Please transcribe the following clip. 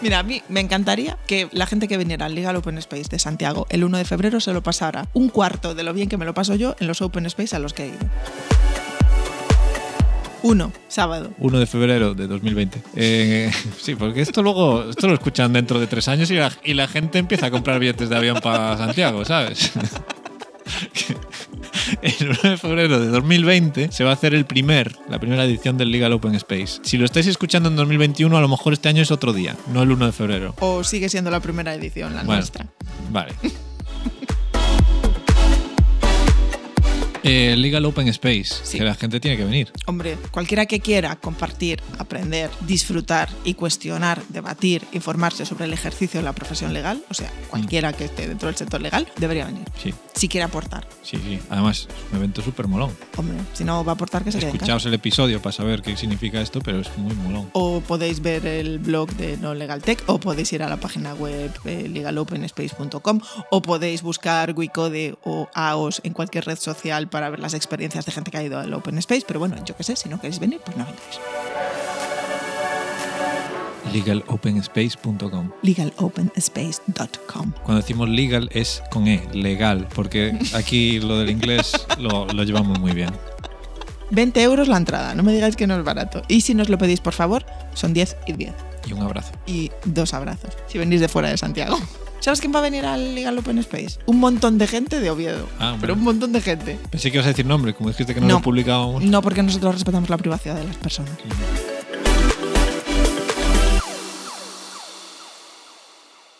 Mira, a mí me encantaría que la gente que viniera al Legal Open Space de Santiago el 1 de febrero se lo pasara un cuarto de lo bien que me lo paso yo en los Open Space a los que he ido. 1, sábado. 1 de febrero de 2020. Eh, sí, porque esto luego esto lo escuchan dentro de tres años y la, y la gente empieza a comprar billetes de avión para Santiago, ¿sabes? El 1 de febrero de 2020 se va a hacer el primer, la primera edición del Legal Open Space. Si lo estáis escuchando en 2021, a lo mejor este año es otro día, no el 1 de febrero. O sigue siendo la primera edición, la Bueno. nuestra. Vale. Eh, Legal Open Space, Sí. que la gente tiene que venir. Hombre, cualquiera que quiera compartir, aprender, disfrutar y cuestionar, debatir, informarse sobre el ejercicio de la profesión legal, o sea, cualquiera que esté dentro del sector legal, debería venir. Sí, Si quiere aportar. sí, sí. Además, es un evento súper molón. Hombre, si no va a aportar, que se. Escuchaos el episodio para saber qué significa esto, pero es muy molón. O podéis ver el blog de No Legal Tech, o podéis ir a la página web eh, legalopenspace.com, o podéis buscar Wicode o AOS en cualquier red social para ver las experiencias de gente que ha ido al Open Space. Pero bueno, yo qué sé, si no queréis venir, pues no vengáis. Legalopenspace.com. legalopenspace.com. Cuando decimos legal es con E, legal, porque aquí lo del inglés lo, lo llevamos muy bien. 20 euros la entrada, no me digáis que no es barato. Y si nos lo pedís, por favor, son 10 y 10. Y un abrazo. Y dos abrazos, si venís de fuera de Santiago. ¿Sabes quién va a venir al Legal Open Space? Un montón de gente de Oviedo. Ah, pero bueno. un montón de gente. Pensé que ibas a decir nombre, como dijiste que no, No. lo publicábamos. No, porque nosotros respetamos la privacidad de las personas.